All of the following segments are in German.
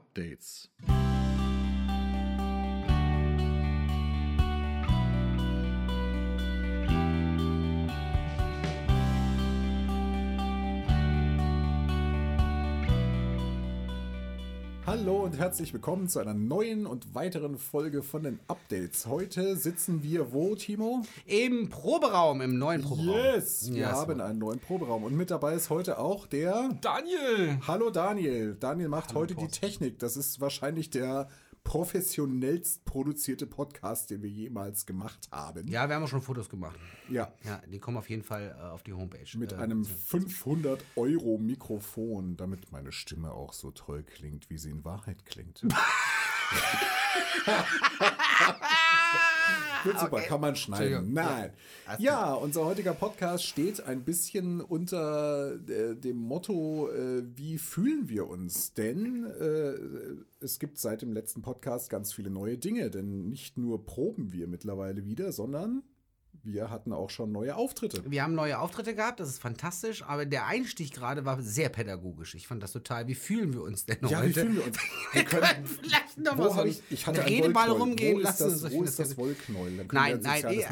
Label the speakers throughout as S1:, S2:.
S1: Updates. Hallo und herzlich willkommen zu einer neuen und weiteren Folge von den Updates. Heute sitzen wir wo, Timo?
S2: Im Proberaum, im neuen Proberaum.
S1: Yes, wir haben einen neuen Proberaum. Und mit dabei ist heute auch der
S3: Daniel.
S1: Hallo Daniel. Daniel macht Hallo, heute Post. die Technik. Das ist wahrscheinlich der professionellst produzierte Podcast, den wir jemals gemacht haben.
S2: Ja, wir haben auch schon Fotos gemacht.
S1: Ja.
S2: Ja, die kommen auf jeden Fall äh, auf die Homepage.
S1: Mit äh, einem 500 Euro Mikrofon, damit meine Stimme auch so toll klingt, wie sie in Wahrheit klingt. Gut, super, okay. kann man schneiden. Nein. Ja, unser heutiger Podcast steht ein bisschen unter äh, dem Motto, äh, wie fühlen wir uns? Denn äh, es gibt seit dem letzten Podcast ganz viele neue Dinge, denn nicht nur proben wir mittlerweile wieder, sondern wir hatten auch schon neue Auftritte.
S2: Wir haben neue Auftritte gehabt, das ist fantastisch, aber der Einstieg gerade war sehr pädagogisch. Ich fand das total. Wie fühlen wir uns denn
S1: ja,
S2: heute?
S1: wie fühlen wir uns? Wir können vielleicht noch mal so ich, ich hatte
S2: Redeball rumgehen
S1: wo
S2: lassen.
S1: Ist das, wo ist das Wollknäuel?
S2: Nein, nein, äh,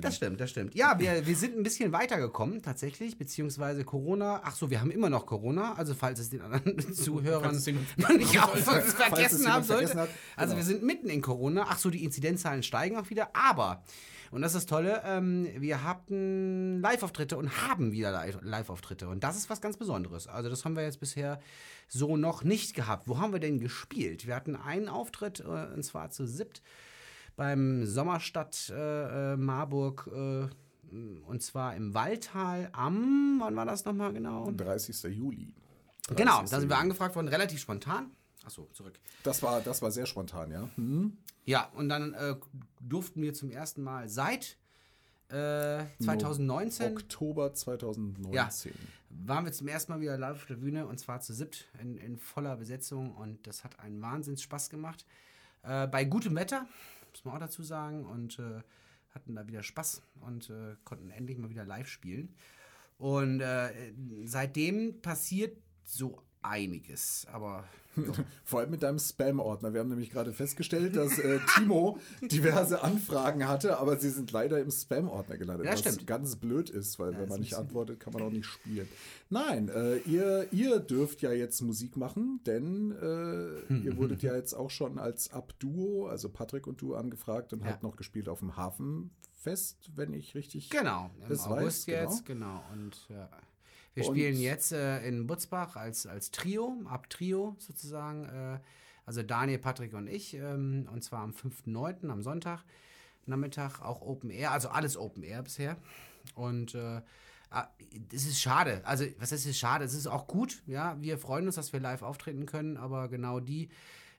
S2: das stimmt, das stimmt. Ja, wir, wir sind ein bisschen weitergekommen tatsächlich, beziehungsweise Corona. Ach so, wir haben immer noch Corona, also falls es den anderen Zuhörern nicht auch vergessen haben sollte. Also genau. wir sind mitten in Corona. Ach so, die Inzidenzzahlen steigen auch wieder, aber und das ist das Tolle, ähm, wir hatten Live-Auftritte und haben wieder Live-Auftritte. Und das ist was ganz Besonderes. Also das haben wir jetzt bisher so noch nicht gehabt. Wo haben wir denn gespielt? Wir hatten einen Auftritt, äh, und zwar zu SIPT beim Sommerstadt äh, äh, Marburg. Äh, und zwar im Waldtal am, wann war das nochmal genau?
S1: 30. Juli.
S2: 30. Genau, da sind wir angefragt worden, relativ spontan. Achso, zurück.
S1: Das war, das war sehr spontan, ja.
S2: Mhm. Ja, und dann äh, durften wir zum ersten Mal seit äh, 2019.
S1: Oktober 2019.
S2: Ja, waren wir zum ersten Mal wieder live auf der Bühne und zwar zu siebt in, in voller Besetzung und das hat einen Wahnsinns Spaß gemacht. Äh, bei gutem Wetter, muss man auch dazu sagen, und äh, hatten da wieder Spaß und äh, konnten endlich mal wieder live spielen. Und äh, seitdem passiert so einiges, aber
S1: Vor allem mit deinem Spam-Ordner. Wir haben nämlich gerade festgestellt, dass äh, Timo diverse Anfragen hatte, aber sie sind leider im Spam-Ordner gelandet.
S2: Ja,
S1: was
S2: stimmt.
S1: ganz blöd ist, weil ja, wenn man nicht antwortet, kann man auch nicht spielen. Nein, äh, ihr, ihr dürft ja jetzt Musik machen, denn äh, ihr wurdet ja jetzt auch schon als Ab-Duo, also Patrick und du, angefragt und ja. habt noch gespielt auf dem Hafenfest, wenn ich richtig
S2: genau, im das August weiß. jetzt, genau. genau. Und ja. Wir spielen jetzt äh, in Butzbach als, als Trio, ab Trio sozusagen. Äh, also Daniel, Patrick und ich. Ähm, und zwar am 5.9. am Sonntag. Nachmittag auch Open Air, also alles Open Air bisher. Und äh, ah, es ist schade. Also, was ist es schade? Es ist auch gut, ja. Wir freuen uns, dass wir live auftreten können, aber genau die,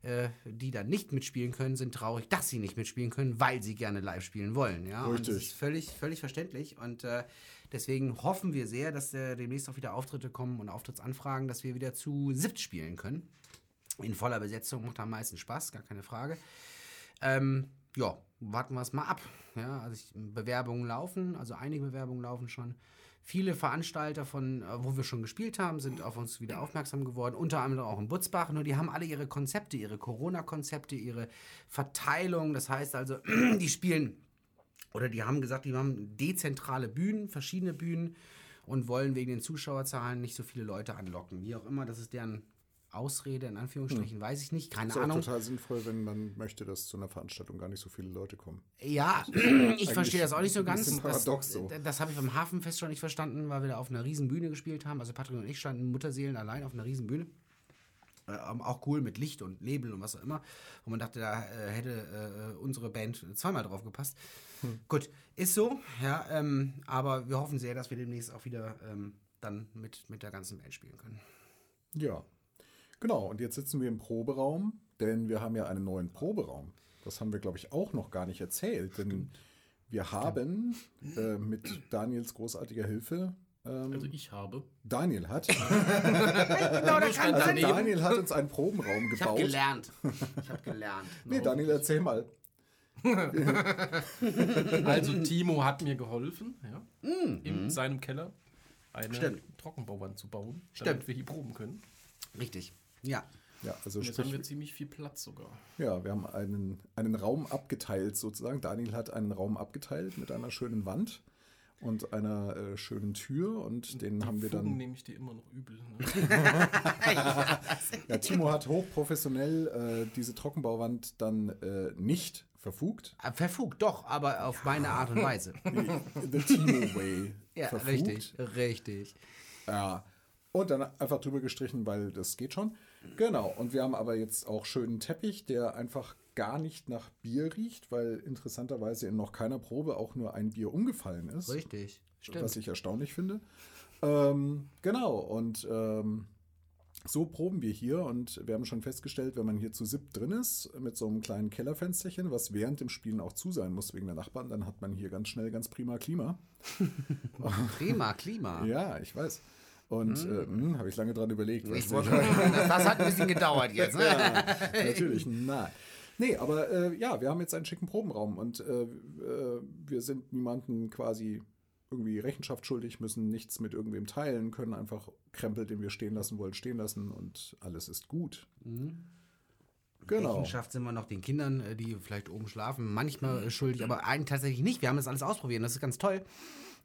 S2: äh, die dann nicht mitspielen können, sind traurig, dass sie nicht mitspielen können, weil sie gerne live spielen wollen. Ja?
S1: Richtig.
S2: Und das ist völlig, völlig verständlich. Und äh, deswegen hoffen wir sehr, dass äh, demnächst auch wieder Auftritte kommen und Auftrittsanfragen, dass wir wieder zu SIPT spielen können. In voller Besetzung macht am meisten Spaß, gar keine Frage. Ähm, ja, warten wir es mal ab. Ja, also ich, Bewerbungen laufen, also einige Bewerbungen laufen schon. Viele Veranstalter von, äh, wo wir schon gespielt haben, sind auf uns wieder aufmerksam geworden, unter anderem auch in Butzbach. Nur die haben alle ihre Konzepte, ihre Corona-Konzepte, ihre Verteilung. Das heißt also, die spielen oder die haben gesagt, die haben dezentrale Bühnen, verschiedene Bühnen und wollen wegen den Zuschauerzahlen nicht so viele Leute anlocken. Wie auch immer, das ist deren Ausrede, in Anführungsstrichen, hm. weiß ich nicht, keine
S1: ist
S2: Ahnung.
S1: Ist total sinnvoll, wenn man möchte, dass zu einer Veranstaltung gar nicht so viele Leute kommen.
S2: Ja, ich verstehe das auch nicht so ganz.
S1: Paradox
S2: das,
S1: so.
S2: das habe ich beim Hafenfest schon nicht verstanden, weil wir da auf einer riesen Bühne gespielt haben. Also Patrick und ich standen Mutterseelen allein auf einer riesen Bühne. Äh, auch cool mit Licht und Nebel und was auch immer. Wo man dachte, da äh, hätte äh, unsere Band zweimal drauf gepasst. Hm. Gut, ist so, ja, ähm, aber wir hoffen sehr, dass wir demnächst auch wieder ähm, dann mit, mit der ganzen Band spielen können.
S1: Ja, Genau, und jetzt sitzen wir im Proberaum, denn wir haben ja einen neuen Proberaum. Das haben wir, glaube ich, auch noch gar nicht erzählt, denn Stimmt. wir haben äh, mit Daniels großartiger Hilfe
S3: ähm, also ich habe.
S1: Daniel hat. genau, also Daniel hat uns einen Probenraum gebaut. Ich habe
S2: gelernt. Ich habe gelernt.
S1: nee, Daniel, erzähl mal.
S3: also Timo hat mir geholfen, ja, mm. in mhm. seinem Keller eine Stimmt. Trockenbauwand zu bauen,
S2: damit
S3: wir hier proben können.
S2: Richtig. Ja.
S1: Ja, also
S3: Jetzt haben wir ziemlich viel Platz sogar.
S1: Ja, wir haben einen, einen Raum abgeteilt sozusagen. Daniel hat einen Raum abgeteilt mit einer schönen Wand und einer äh, schönen Tür und den
S3: Die
S1: haben wir
S3: Fugen
S1: dann.
S3: nehme ich dir immer noch übel. Ne?
S1: Ja, Timo hat hochprofessionell äh, diese Trockenbauwand dann äh, nicht verfugt.
S2: Äh, Verfugt, doch, aber auf meine Art und Weise.
S1: The Timo Way.
S2: Ja,
S1: verfugt.
S2: richtig, richtig.
S1: Ja. Und dann einfach drüber gestrichen, weil das geht schon. Genau. Und wir haben aber jetzt auch schönen Teppich, der einfach gar nicht nach Bier riecht, weil interessanterweise in noch keiner Probe auch nur ein Bier umgefallen ist.
S2: Richtig. Stimmt.
S1: Was ich erstaunlich finde. Ähm, genau. Und ähm, so proben wir hier und wir haben schon festgestellt, wenn man hier zu siebt drin ist, mit so einem kleinen Kellerfensterchen, was während dem Spielen auch zu sein muss wegen der Nachbarn, dann hat man hier ganz schnell ganz prima Klima.
S2: Prima, Klima.
S1: Ja, ich weiß. Und äh, habe ich lange dran überlegt.
S2: Ich wollte das, hat ein bisschen gedauert jetzt. Ne?
S1: ja, natürlich, nein. Nee, aber äh, ja, wir haben jetzt einen schicken Probenraum und äh, äh, wir sind niemanden quasi irgendwie Rechenschaft schuldig, müssen nichts mit irgendwem teilen, können einfach Krempel, den wir stehen lassen wollen, stehen lassen und alles ist gut. Genau.
S2: Rechenschaft sind wir noch den Kindern, äh, die vielleicht oben schlafen, manchmal äh, schuldig, aber eigentlich tatsächlich nicht. Wir haben das alles ausprobiert das ist ganz toll.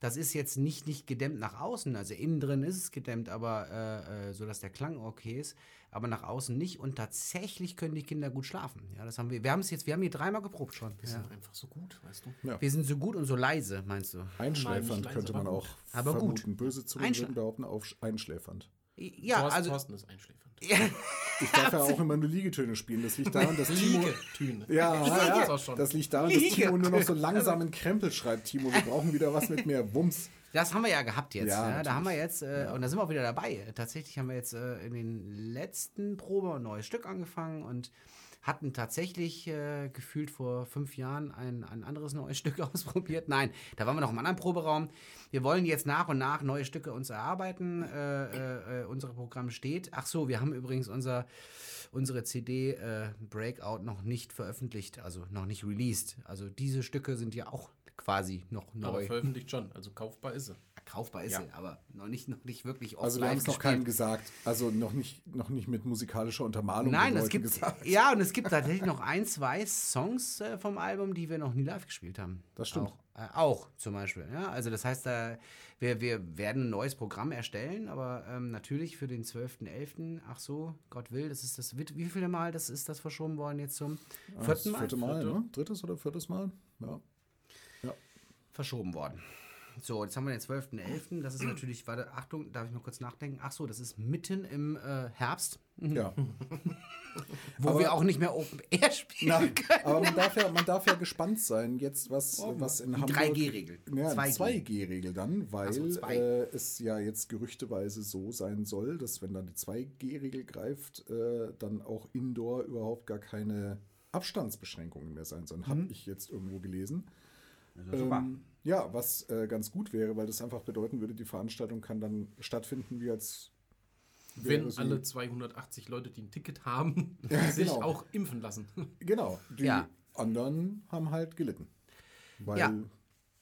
S2: Das ist jetzt nicht, nicht gedämmt nach außen, also innen drin ist es gedämmt, aber äh, äh, so, dass der Klang okay ist, aber nach außen nicht und tatsächlich können die Kinder gut schlafen. Ja, das haben wir. Wir haben es jetzt, wir haben hier dreimal geprobt schon.
S3: Wir
S2: Ja.
S3: sind einfach so gut, weißt du?
S1: Ja.
S2: Wir sind so gut und so leise, meinst du?
S1: Einschläfernd
S3: Nein, leise,
S1: könnte man
S3: aber
S1: auch
S3: gut.
S2: Aber gut.
S1: vermuten. Böse Zungen würden behaupten, auf einschläfernd.
S2: Ja,
S3: Thorsten,
S2: also
S3: Thorsten ist einschläfernd.
S1: Ich darf ja auch immer nur Liegetöne spielen. Das liegt daran, dass Timo.
S3: Liegetöne.
S1: Ja,
S3: das
S1: ja,
S3: schon.
S1: das liegt daran, dass. Timo nur noch so langsamen Krempel schreibt. Timo, wir brauchen wieder was mit mehr Wumms.
S2: Das haben wir ja gehabt jetzt.
S1: Ja,
S2: Ja, da haben wir jetzt, äh, und da sind wir auch wieder dabei. Tatsächlich haben wir jetzt äh, in den letzten Probe ein neues Stück angefangen und hatten tatsächlich äh, gefühlt vor fünf Jahren ein, ein anderes neues Stück ausprobiert. Nein, da waren wir noch im anderen Proberaum. Wir wollen jetzt nach und nach neue Stücke uns erarbeiten. Äh, äh, äh, unser Programm steht. Ach so, wir haben übrigens unser, unsere CD äh, Breakout noch nicht veröffentlicht, also noch nicht released. Also diese Stücke sind ja auch quasi noch
S3: Aber
S2: neu.
S3: veröffentlicht schon, also kaufbar ist sie.
S2: Kaufbar ist
S3: Ja.
S2: sie, aber noch nicht, noch nicht wirklich
S1: Also wir haben es noch keinem gesagt. Also noch nicht, noch nicht mit musikalischer Untermalung.
S2: Nein, es gibt
S1: gesagt.
S2: ja und es gibt tatsächlich noch ein, zwei Songs äh, vom Album, die wir noch nie live gespielt haben.
S1: Das stimmt.
S2: Auch, äh, auch zum Beispiel. Ja, also das heißt, äh, wir, wir werden ein neues Programm erstellen, aber ähm, natürlich für den 12.11. Ach so, Gott will, das ist das wie wie viele Mal das ist das verschoben worden jetzt zum vierten Mal?
S1: vierte Mal,
S3: Vierte.
S1: ne? Drittes oder viertes Mal? Ja.
S2: verschoben worden. So, jetzt haben wir den 12.11. Das ist natürlich, warte, Achtung, darf ich mal kurz nachdenken? Ach so, das ist mitten im äh, Herbst,
S1: ja.
S2: wo
S1: Aber-
S2: wir auch nicht mehr Open Air spielen
S1: Na,
S2: können.
S1: aber man darf, ja, man darf ja gespannt sein, jetzt was, was in
S2: Die
S1: Hamburg...
S2: 3G-Regel.
S1: Ja,
S2: 2G.
S1: 2G-Regel dann, weil
S2: so, zwei.
S1: äh, es ja jetzt gerüchteweise so sein soll, dass wenn dann die 2G-Regel greift, äh, dann auch indoor überhaupt gar keine Abstandsbeschränkungen mehr sein sollen.
S2: Mhm.
S1: Habe ich jetzt irgendwo gelesen.
S2: super.
S1: Ähm, ja, was äh, ganz gut wäre, weil das einfach bedeuten würde, die Veranstaltung kann dann stattfinden, wie als
S3: Wenn
S1: sie-
S3: alle 280 Leute, die ein Ticket haben,
S1: Ja,
S3: sich
S1: genau.
S3: auch impfen lassen.
S1: Genau, die
S2: Ja.
S1: anderen haben halt gelitten. Weil,
S2: Ja.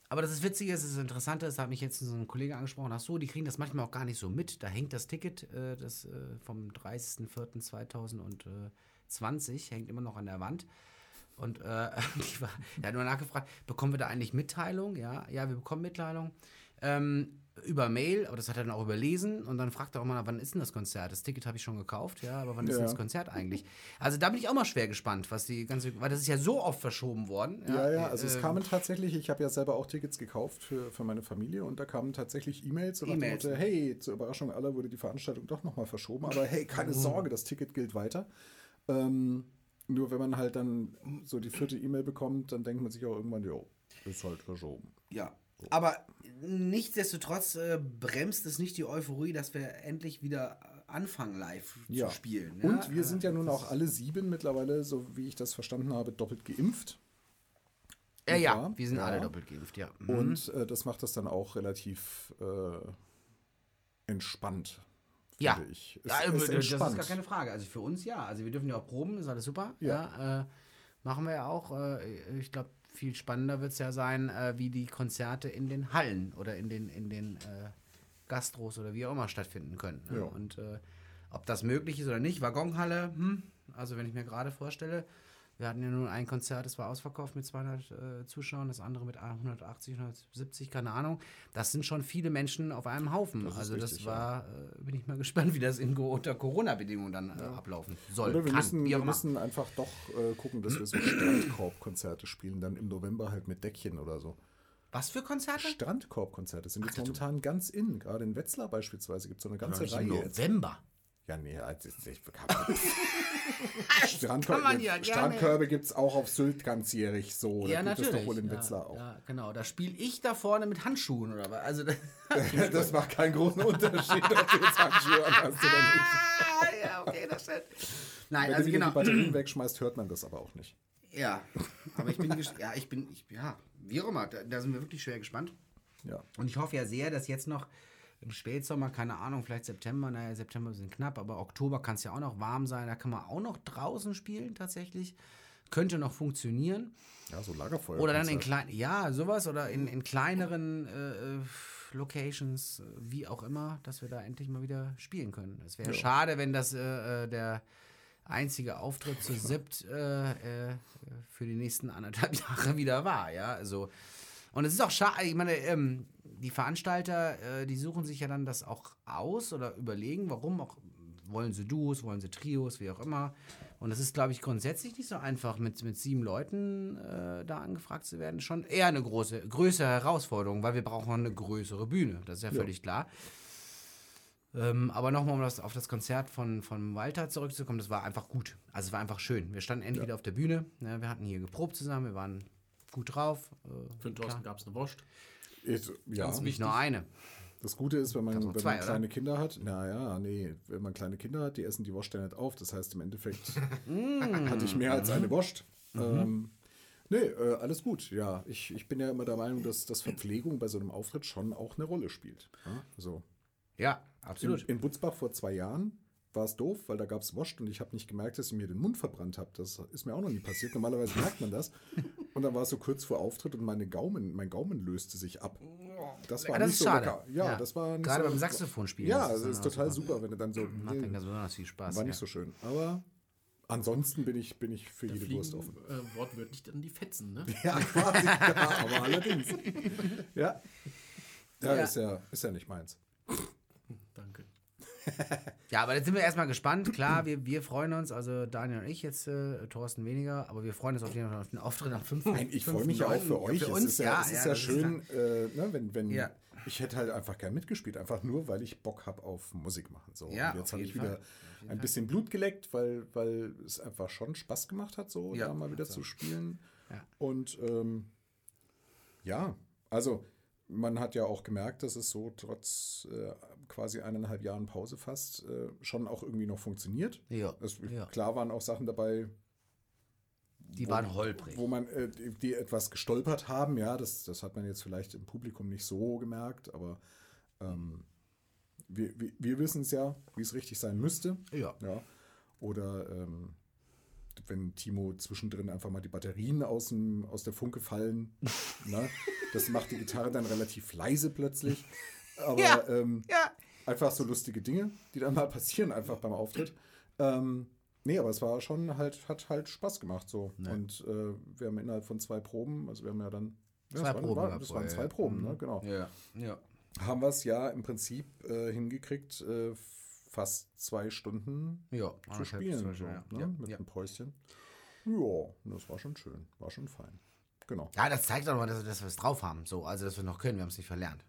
S2: Aber das ist witzig, das ist interessant, das hat mich jetzt so ein Kollege angesprochen. Ach so, die kriegen das manchmal auch gar nicht so mit. Da hängt das Ticket äh, das, äh, vom 30.04.2020, hängt immer noch an der Wand. Und äh, die war, er hat nur nachgefragt, bekommen wir da eigentlich Mitteilung? Ja, ja, wir bekommen Mitteilung. Ähm, über Mail, aber das hat er dann auch überlesen und dann fragt er auch mal, wann ist denn das Konzert? Das Ticket habe ich schon gekauft, ja, aber wann ist denn
S1: Ja.
S2: das Konzert eigentlich? Also da bin ich auch mal schwer gespannt, was die ganze, weil das ist ja so oft verschoben worden.
S1: Ja, ja, also es
S2: äh,
S1: kamen tatsächlich, ich habe ja selber auch Tickets gekauft für, für meine Familie und da kamen tatsächlich E-Mails und dem
S2: E-Mails.
S1: Motto, hey, zur Überraschung aller wurde die Veranstaltung doch nochmal verschoben, aber hey, keine Sorge, das Ticket gilt weiter. Ähm, nur wenn man halt dann so die vierte E-Mail bekommt, dann denkt man sich auch irgendwann, jo, ist halt verschoben.
S2: Ja. Aber nichtsdestotrotz äh, bremst es nicht die Euphorie, dass wir endlich wieder anfangen, live
S1: Ja.
S2: zu spielen.
S1: Und
S2: ja?
S1: wir sind ja nun auch alle sieben mittlerweile, so wie ich das verstanden habe, doppelt geimpft.
S2: Ja, ja, wir sind
S1: Ja.
S2: alle doppelt geimpft, ja. Mhm.
S1: Und äh, das macht das dann auch relativ äh, entspannt,
S2: Ja.
S1: finde ich. Es
S2: ja,
S1: ist
S2: das ist gar keine Frage. Also für uns ja. Also wir dürfen ja auch proben, ist alles super.
S1: Ja.
S2: Ja. äh, machen wir ja auch. Äh, ich glaube, viel spannender wird es ja sein, äh, wie die Konzerte in den Hallen oder in den, in den äh, Gastros oder wie auch immer stattfinden können. ne?
S1: Ja.
S2: Und äh, Ob das möglich ist oder nicht, Waggonhalle, hm, also wenn ich mir gerade vorstelle, wir hatten ja nun ein Konzert, das war ausverkauft mit 200 äh, Zuschauern, das andere mit 180, 170, keine Ahnung. Das sind schon viele Menschen auf einem Haufen.
S1: Das
S2: also
S1: richtig,
S2: das war, äh, bin ich mal gespannt, wie das in, unter Corona-Bedingungen dann äh, ablaufen soll.
S1: Oder wir
S2: kann,
S1: müssen, wir müssen einfach doch äh, gucken, dass wir so Strandkorbkonzerte spielen, dann im November halt mit Deckchen oder so.
S2: Was für Konzerte?
S1: Strandkorbkonzerte sind jetzt momentan ganz in. Gerade in Wetzlar beispielsweise gibt es so eine ganze Reihe
S2: Im
S1: jetzt. Ja, nee, also ich, ich,
S2: kann man ja.
S1: Strandkörbe gibt es auch auf Sylt ganzjährig so.
S2: Ja,
S1: da gibt es
S2: natürlich.
S1: doch wohl in
S2: ja,
S1: Wetzlar auch.
S2: Ja, genau. Da spiele ich da vorne mit Handschuhen oder was? Also,
S1: Das macht keinen großen Unterschied, ob du jetzt Handschuhe an hast oder nicht.
S2: ah, ja, okay, das stimmt. Nein,
S1: Wenn
S2: also
S1: du
S2: genau.
S1: die Batterien wegschmeißt, hört man das aber auch nicht.
S2: Ja, aber ich bin, ja, ich bin, ich, ja, wie auch immer, da, da sind wir wirklich schwer gespannt.
S1: Ja.
S2: Und ich hoffe ja sehr, dass jetzt noch im Spätsommer, keine Ahnung, vielleicht September, naja, September sind knapp, aber Oktober kann es ja auch noch warm sein, da kann man auch noch draußen spielen tatsächlich. Könnte noch funktionieren.
S1: Ja, so Lagerfeuer.
S2: Oder dann in kleinen, ja, sowas, oder in, in kleineren äh, äh, Locations, äh, wie auch immer, dass wir da endlich mal wieder spielen können. Es wäre
S1: Ja.
S2: schade, wenn das äh, äh, der einzige Auftritt zu äh, äh, für die nächsten anderthalb Jahre wieder war, ja, also und es ist auch schade, ich meine, ähm, die Veranstalter, äh, die suchen sich ja dann das auch aus oder überlegen, warum auch, wollen sie Duos, wollen sie Trios, wie auch immer. Und es ist, glaube ich, grundsätzlich nicht so einfach, mit, mit sieben Leuten äh, da angefragt zu werden. Schon eher eine große, größere Herausforderung, weil wir brauchen eine größere Bühne. Das ist ja, völlig klar. Ähm, aber nochmal, um das, auf das Konzert von, von Walter zurückzukommen, das war einfach gut. Also es war einfach schön. Wir standen endlich wieder auf der Bühne. Ne, wir hatten hier geprobt zusammen, wir waren gut drauf. Äh,
S3: Für den Thorsten gab es eine Wurst.
S1: Ist, ja,
S3: Ganz
S2: nicht nur eine.
S1: das Gute ist, wenn man, wenn
S2: zwei,
S1: man
S2: oder?
S1: kleine Kinder hat, naja, nee, wenn man kleine Kinder hat, die essen die Wurst ja nicht auf. Das heißt, im Endeffekt
S2: Mm.
S1: hatte ich mehr als eine Wurst.
S2: Mhm.
S1: Ähm, nee, äh, alles gut. Ja, ich, ich bin ja immer der Meinung, dass, dass Verpflegung bei so einem Auftritt schon auch eine Rolle spielt. Ja, also
S2: Ja,
S1: in,
S2: absolut.
S1: in Butzbach vor zwei Jahren war es doof, weil da gab es Wurst und ich habe nicht gemerkt, dass ich mir den Mund verbrannt habe. Das ist mir auch noch nie passiert. Normalerweise merkt man das. Und dann war es so kurz vor Auftritt und meine Gaumen, mein Gaumen löste sich ab. Das war
S2: Ja, das
S1: nicht
S2: ist
S1: so
S2: schade.
S1: lecker. Ja, das war nicht
S2: Gerade
S1: so,
S2: beim Saxophonspielen.
S1: Ja,
S2: das
S1: ist
S2: dann
S1: total
S2: auch
S1: super, wenn du dann so.
S2: Macht dann
S1: Nee,
S2: ganz besonders viel Spaß.
S1: war
S2: ja.
S1: nicht so schön. Aber ansonsten bin ich, bin ich für
S3: Da
S1: jede
S3: fliegen
S1: Wurst offen.
S3: äh, wortwörtlich dann die Fetzen, ne?
S1: Ja, quasi. ja, aber allerdings. Ja. Ja,
S2: Ja.
S1: Ist, ja, ist ja nicht meins.
S2: Ja, aber jetzt sind wir erstmal gespannt. Klar, wir, wir freuen uns, also Daniel und ich jetzt, äh, Thorsten weniger, aber wir freuen uns auf jeden Fall auf den Auftritt am 5.
S1: Nein, ich freue mich ja auch für euch.
S2: Für
S1: es
S2: uns,
S1: ist ja,
S2: ja.
S1: es ist ja,
S2: das
S1: schön, äh, ne, wenn, wenn
S2: Ja.
S1: ich hätte halt einfach gern mitgespielt, einfach nur, weil ich Bock habe auf Musik machen. So.
S2: Ja,
S1: und jetzt habe ich wieder ein bisschen Blut geleckt, weil, weil es einfach schon Spaß gemacht hat, so
S2: Ja,
S1: da mal wieder
S2: hat's
S1: zu
S2: auch.
S1: spielen.
S2: Ja.
S1: Und ähm, ja, also man hat ja auch gemerkt, dass es so trotz äh, quasi eineinhalb Jahren Pause fast äh, schon auch irgendwie noch funktioniert.
S2: Ja,
S1: Es,
S2: ja.
S1: Klar waren auch Sachen dabei,
S2: Die waren holprig.
S1: wo man äh, die, die etwas gestolpert haben, ja, das, das hat man jetzt vielleicht im Publikum nicht so gemerkt, aber ähm, wir, wir, wir wissen es ja, wie es richtig sein müsste.
S2: Ja.
S1: Ja. Oder ähm, wenn Timo zwischendrin einfach mal die Batterien aus, dem, aus der Funke fallen, ne? das macht die Gitarre dann relativ leise plötzlich. Aber
S2: Ja.
S1: ähm,
S2: Ja.
S1: einfach so lustige Dinge, die dann mal passieren, einfach beim Auftritt. Ähm, nee, aber es war schon halt, hat halt Spaß gemacht so. Und äh, wir haben innerhalb von zwei Proben, also wir haben ja dann. Ja,
S2: Zwei
S1: das waren,
S2: Proben
S1: war, das waren zwei
S2: ja.
S1: Proben, ne? Genau.
S2: Ja. Ja.
S1: Haben wir es ja im Prinzip äh, hingekriegt, äh, fast zwei Stunden
S2: Ja.
S1: zu spielen. So, ne?
S2: ja.
S1: Mit
S2: Ja.
S1: einem Päuschen. Ja, das war schon schön. War schon fein. Genau.
S2: ja, das zeigt doch mal, dass, dass wir es drauf haben. So, also, dass wir noch können. Wir haben es nicht verlernt.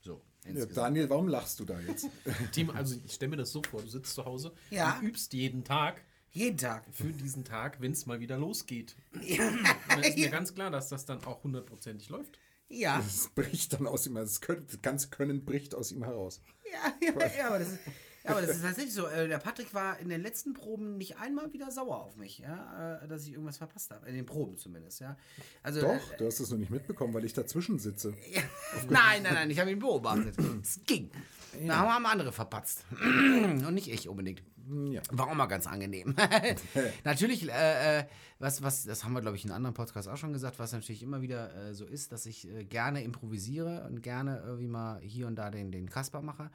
S2: So.
S1: Ja. Daniel, warum lachst du da jetzt?
S3: Team, also ich stelle mir das so vor, du sitzt zu Hause
S2: Ja.
S3: und übst jeden Tag
S2: Jeden Tag.
S3: für diesen Tag, wenn es mal wieder losgeht. Und dann ist mir ganz klar, dass das dann auch hundertprozentig läuft.
S2: Ja.
S1: Es bricht dann aus ihm, das, können, das ganze Können bricht aus ihm heraus.
S2: Ja, ja, ja, aber das ist, ja, aber das ist tatsächlich so. Äh, Der Patrick war in den letzten Proben nicht einmal wieder sauer auf mich, ja, äh, dass ich irgendwas verpasst habe. In den Proben zumindest, ja. Also,
S1: Doch,
S2: äh,
S1: du hast es noch nicht mitbekommen, weil ich dazwischen sitze.
S2: ja. Nein, nein, nein, ich habe ihn beobachtet. Es ging. Da haben andere verpatzt. Und nicht ich unbedingt.
S1: Ja.
S2: War auch mal ganz angenehm. natürlich, äh, äh, was, was, das haben wir, glaube ich, in anderen Podcasts auch schon gesagt, was natürlich immer wieder äh, so ist, dass ich äh, gerne improvisiere und gerne irgendwie mal hier und da den, den Kasper mache.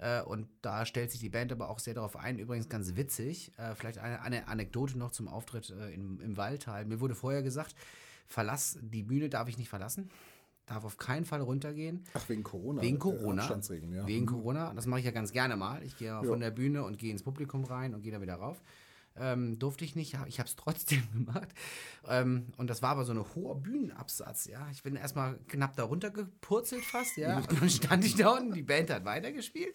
S2: Äh, und da stellt sich die Band aber auch sehr darauf ein. Übrigens ganz witzig, äh, vielleicht eine, eine, Anekdote noch zum Auftritt äh, im, im Waldteil. Mir wurde vorher gesagt, verlass die Bühne darf ich nicht verlassen. Darf auf keinen Fall runtergehen.
S1: Ach, wegen Corona.
S2: Wegen Corona.
S1: ja.
S2: Wegen mhm. Corona. Das mache ich ja ganz gerne mal. Ich gehe ja. von der Bühne und gehe ins Publikum rein und gehe da wieder rauf. Ähm, durfte ich nicht, ich habe es trotzdem gemacht. Ähm, und das war aber so ein hoher Bühnenabsatz, ja. Ich bin erstmal knapp da runtergepurzelt fast, ja. Und dann stand ich da unten, die Band hat weitergespielt.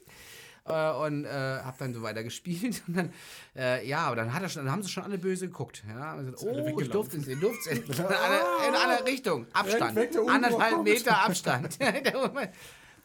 S2: Äh, und äh, habe dann so weiter gespielt. Und dann, äh, ja, aber dann, hat er schon, dann haben sie schon alle böse geguckt. Ja? Also, oh, ich durfte es, ich durfte es. In, alle, in alle Richtungen. Abstand. Anderthalb Meter Abstand.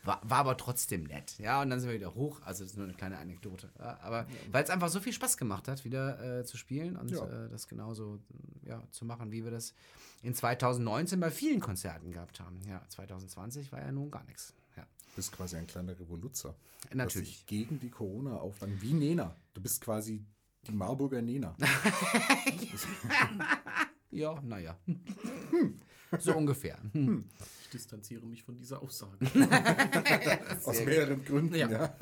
S2: War, war, aber trotzdem nett. Ja, und dann sind wir wieder hoch. Also, das ist nur eine kleine Anekdote. Ja, aber weil es einfach so viel Spaß gemacht hat, wieder äh, zu spielen und ja. äh, das genauso ja, zu machen, wie wir das in 2019 bei vielen Konzerten gehabt haben. Ja, 2020 war ja nun gar nichts. Ja.
S1: Du bist quasi ein kleiner Revoluzer.
S2: Natürlich.
S1: Gegen die Corona-Auflagen. Wie Nena. Du bist quasi die Marburger Nena.
S2: ja, naja. Hm. So ungefähr.
S3: Hm. Ich distanziere mich von dieser Aussage.
S1: Aus mehreren Gründen, ja. ja.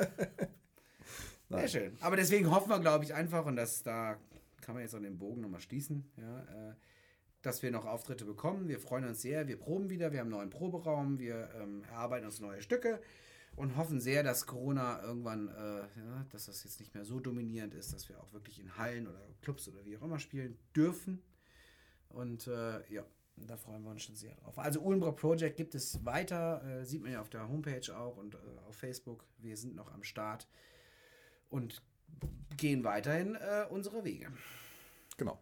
S2: Sehr schön. Aber deswegen hoffen wir, glaube ich, einfach, und das, da kann man jetzt an den Bogen nochmal schließen, ja, äh, dass wir noch Auftritte bekommen. Wir freuen uns sehr. Wir proben wieder. Wir haben einen neuen Proberaum. Wir ähm, erarbeiten uns neue Stücke und hoffen sehr, dass Corona irgendwann, äh, ja, dass das jetzt nicht mehr so dominierend ist, dass wir auch wirklich in Hallen oder Clubs oder wie auch immer spielen dürfen. Und äh, ja, da freuen wir uns schon sehr drauf. Also Uhlenbrock Project gibt es weiter, äh, sieht man ja auf der Homepage auch und äh, auf Facebook. Wir sind noch am Start und gehen weiterhin äh, unsere Wege.
S1: Genau.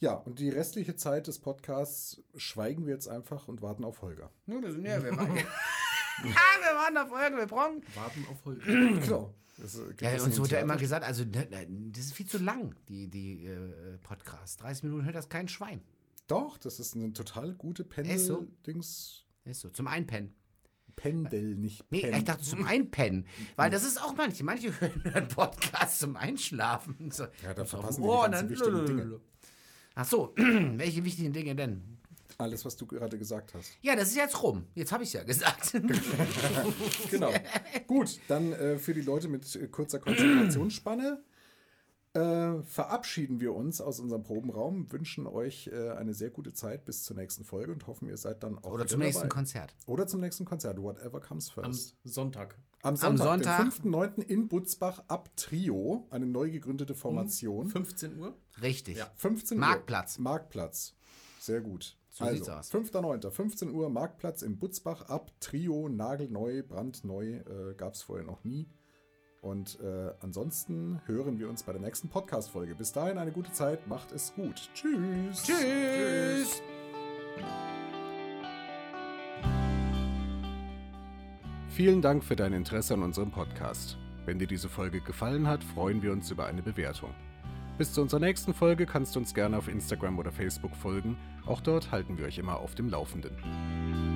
S1: Ja, und die restliche Zeit des Podcasts schweigen wir jetzt einfach und warten auf Holger.
S2: Ja, wir sind ja, wir warten. wir warten auf Holger, wir brauchen.
S3: Warten auf Holger.
S1: genau.
S2: Das, äh, ja, uns wurde ja immer gesagt, also ne, ne, das ist viel zu lang, die, die äh, Podcasts. 30 Minuten hört das kein Schwein.
S1: Doch, das ist eine total gute Pendel-Dings.
S2: Ist, so. zum Einpennen.
S1: Pendel, nicht
S2: Pen. Nee, ich dachte zum Einpennen. Weil das ist auch manche. Manche hören einen Podcast zum Einschlafen. So.
S1: Ja, da verpassen oh, die ganzen wichtigen Dinge.
S2: Ach so, welche wichtigen Dinge denn?
S1: Alles, was du gerade gesagt hast.
S2: Ja, das ist jetzt rum. Jetzt habe ich ja gesagt.
S1: genau. Gut, dann äh, für die Leute mit äh, kurzer Konzentrationsspanne äh, verabschieden wir uns aus unserem Probenraum, wünschen euch äh, eine sehr gute Zeit bis zur nächsten Folge und hoffen, ihr seid dann auch
S2: Oder zum nächsten dabei. Konzert.
S1: Oder zum nächsten Konzert, whatever comes first.
S3: Am Sonntag.
S1: Am Sonntag, Am Sonntag. den 5.9. in Butzbach ab Trio, eine neu gegründete Formation. Um
S3: 15 Uhr?
S2: Richtig.
S1: Ja. 15
S2: Marktplatz.
S1: Uhr. Marktplatz. Sehr gut. So also, 5.9. 15 Uhr Marktplatz in Butzbach ab Trio, nagelneu, brandneu, äh, gab es vorher noch nie. Und äh, ansonsten hören wir uns bei der nächsten Podcast-Folge. Bis dahin eine gute Zeit, macht es gut. Tschüss.
S2: Tschüss. Tschüss.
S1: Vielen Dank für dein Interesse an unserem Podcast. Wenn dir diese Folge gefallen hat, freuen wir uns über eine Bewertung. Bis zu unserer nächsten Folge kannst du uns gerne auf Instagram oder Facebook folgen. Auch dort halten wir euch immer auf dem Laufenden.